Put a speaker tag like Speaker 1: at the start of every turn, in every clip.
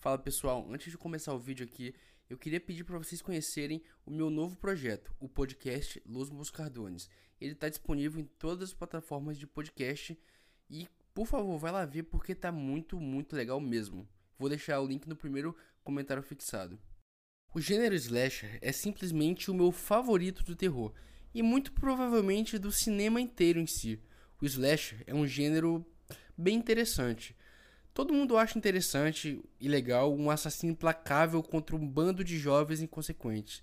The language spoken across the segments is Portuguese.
Speaker 1: Fala pessoal, antes de começar o vídeo aqui, eu queria pedir para vocês conhecerem o meu novo projeto, o podcast Los Moscardones. Ele está disponível em todas as plataformas de podcast e, por favor, vai lá ver porque tá muito, muito legal mesmo. Vou deixar o link no primeiro comentário fixado. O gênero slasher é simplesmente o meu favorito do terror e muito provavelmente do cinema inteiro em si. O slasher é um gênero bem interessante Todo mundo acha interessante e legal um assassino implacável contra um bando de jovens inconsequentes.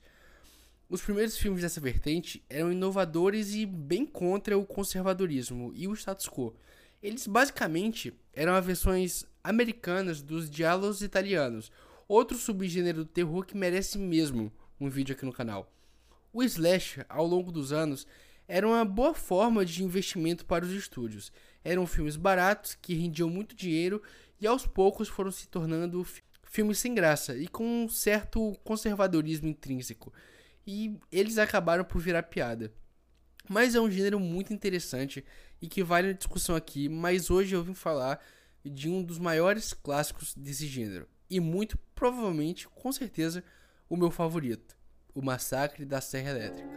Speaker 1: Os primeiros filmes dessa vertente eram inovadores e bem contra o conservadorismo e o status quo. Eles basicamente eram as versões americanas dos diálogos italianos, outro subgênero do terror que merece mesmo um vídeo aqui no canal. O slash, ao longo dos anos, era uma boa forma de investimento para os estúdios. Eram filmes baratos que rendiam muito dinheiro e aos poucos foram se tornando filmes sem graça e com um certo conservadorismo intrínseco. E eles acabaram por virar piada. Mas é um gênero muito interessante e que vale a discussão aqui, mas hoje eu vim falar de um dos maiores clássicos desse gênero. E muito provavelmente, com certeza, o meu favorito, O Massacre da Serra Elétrica.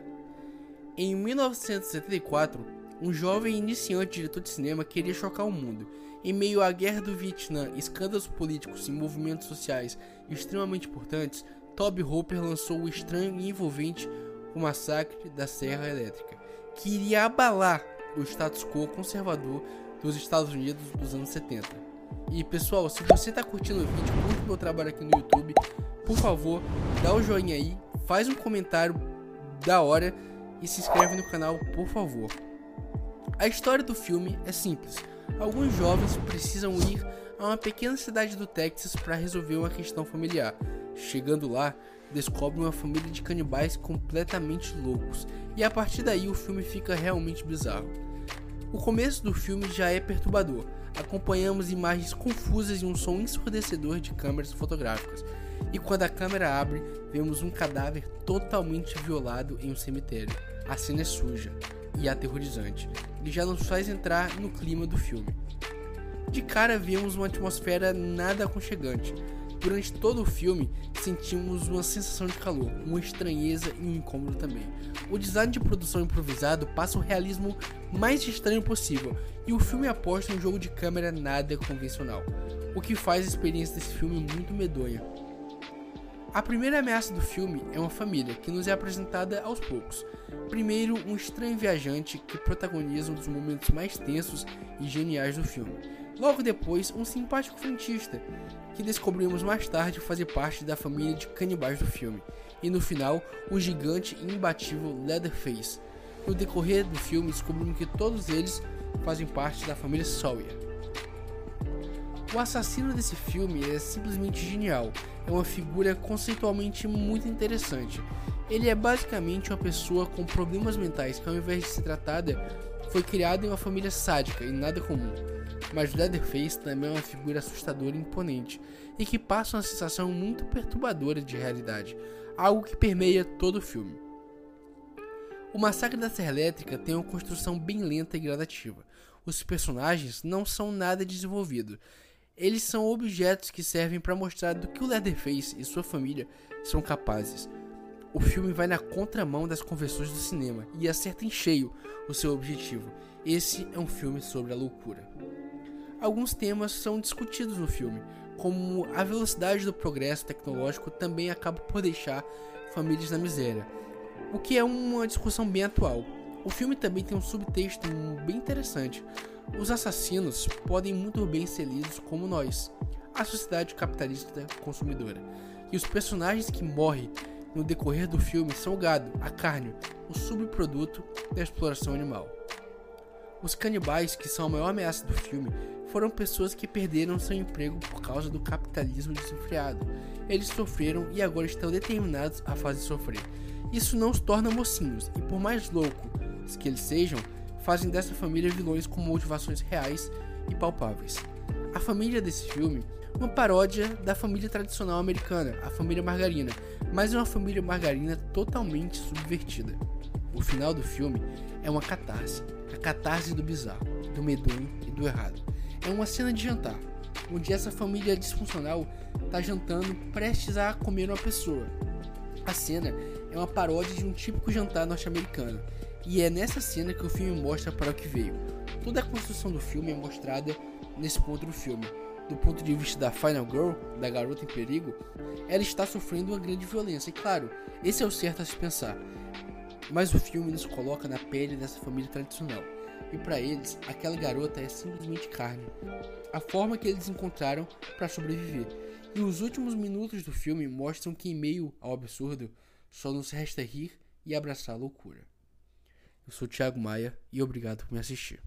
Speaker 1: Em 1974, um jovem iniciante diretor de cinema queria chocar o mundo em meio à guerra do Vietnã, escândalos políticos e movimentos sociais extremamente importantes, Toby Hooper lançou o estranho e envolvente O Massacre da Serra Elétrica, que iria abalar o status quo conservador dos Estados Unidos dos anos 70. E pessoal, se você está curtindo o vídeo, curte meu trabalho aqui no YouTube, por favor, dá o joinha aí, faz um comentário da hora e se inscreve no canal, por favor. A história do filme é simples alguns jovens precisam ir a uma pequena cidade do Texas para resolver uma questão familiar. Chegando lá, descobrem uma família de canibais completamente loucos, e a partir daí o filme fica realmente bizarro. O começo do filme já é perturbador. Acompanhamos imagens confusas e um som ensurdecedor de câmeras fotográficas. E quando a câmera abre, vemos um cadáver totalmente violado em um cemitério. A cena é suja, e aterrorizante, e já nos faz entrar no clima do filme. De cara vemos uma atmosfera nada aconchegante. Durante todo o filme sentimos uma sensação de calor, uma estranheza e um incômodo também. O design de produção improvisado passa o realismo mais estranho possível, e o filme aposta em um jogo de câmera nada convencional, o que faz a experiência desse filme muito medonha. A primeira ameaça do filme é uma família que nos é apresentada aos poucos. Primeiro, um estranho viajante que protagoniza um dos momentos mais tensos e geniais do filme. Logo depois, um simpático frentista, que descobrimos mais tarde fazer parte da família de canibais do filme. E no final, o gigante e imbatível Leatherface. No decorrer do filme, descobrimos que todos eles fazem parte da família Sawyer. O assassino desse filme é simplesmente genial, é uma figura conceitualmente muito interessante. Ele é basicamente uma pessoa com problemas mentais que, ao invés de ser tratada, foi criada em uma família sádica e nada comum. Mas Leatherface também é uma figura assustadora e imponente, e que passa uma sensação muito perturbadora de realidade, algo que permeia todo o filme. O Massacre da Serra Elétrica tem uma construção bem lenta e gradativa. Os personagens não são nada desenvolvidos eles são objetos que servem para mostrar do que o Leatherface e sua família são capazes. O filme vai na contramão das convenções do cinema e acerta em cheio o seu objetivo. Esse é um filme sobre a loucura. Alguns temas são discutidos no filme, como a velocidade do progresso tecnológico também acaba por deixar famílias na miséria, o que é uma discussão bem atual. O filme também tem um subtexto bem interessante, os assassinos podem muito bem ser lidos como nós, a sociedade capitalista consumidora. E os personagens que morrem no decorrer do filme são o gado, a carne, o subproduto da exploração animal. Os canibais, que são a maior ameaça do filme, foram pessoas que perderam seu emprego por causa do capitalismo desenfreado. Eles sofreram e agora estão determinados a fazer sofrer. Isso não os torna mocinhos, e por mais loucos que eles sejam, fazem dessa família vilões com motivações reais e palpáveis. A família desse filme uma paródia da família tradicional americana, a família Margarina, mas é uma família margarina totalmente subvertida. O final do filme é uma catarse, a catarse do bizarro, do medonho e do errado. É uma cena de jantar. onde essa família disfuncional está jantando prestes a comer uma pessoa. A cena é uma paródia de um típico jantar norte-americano, e é nessa cena que o filme mostra para o que veio. Toda a construção do filme é mostrada nesse ponto do filme. Do ponto de vista da Final Girl, da garota em perigo, ela está sofrendo uma grande violência, e claro, esse é o certo a se pensar. Mas o filme nos coloca na pele dessa família tradicional, e para eles, aquela garota é simplesmente carne. A forma que eles encontraram para sobreviver. E os últimos minutos do filme mostram que, em meio ao absurdo, só nos resta rir e abraçar a loucura. Eu sou Thiago Maia e obrigado por me assistir.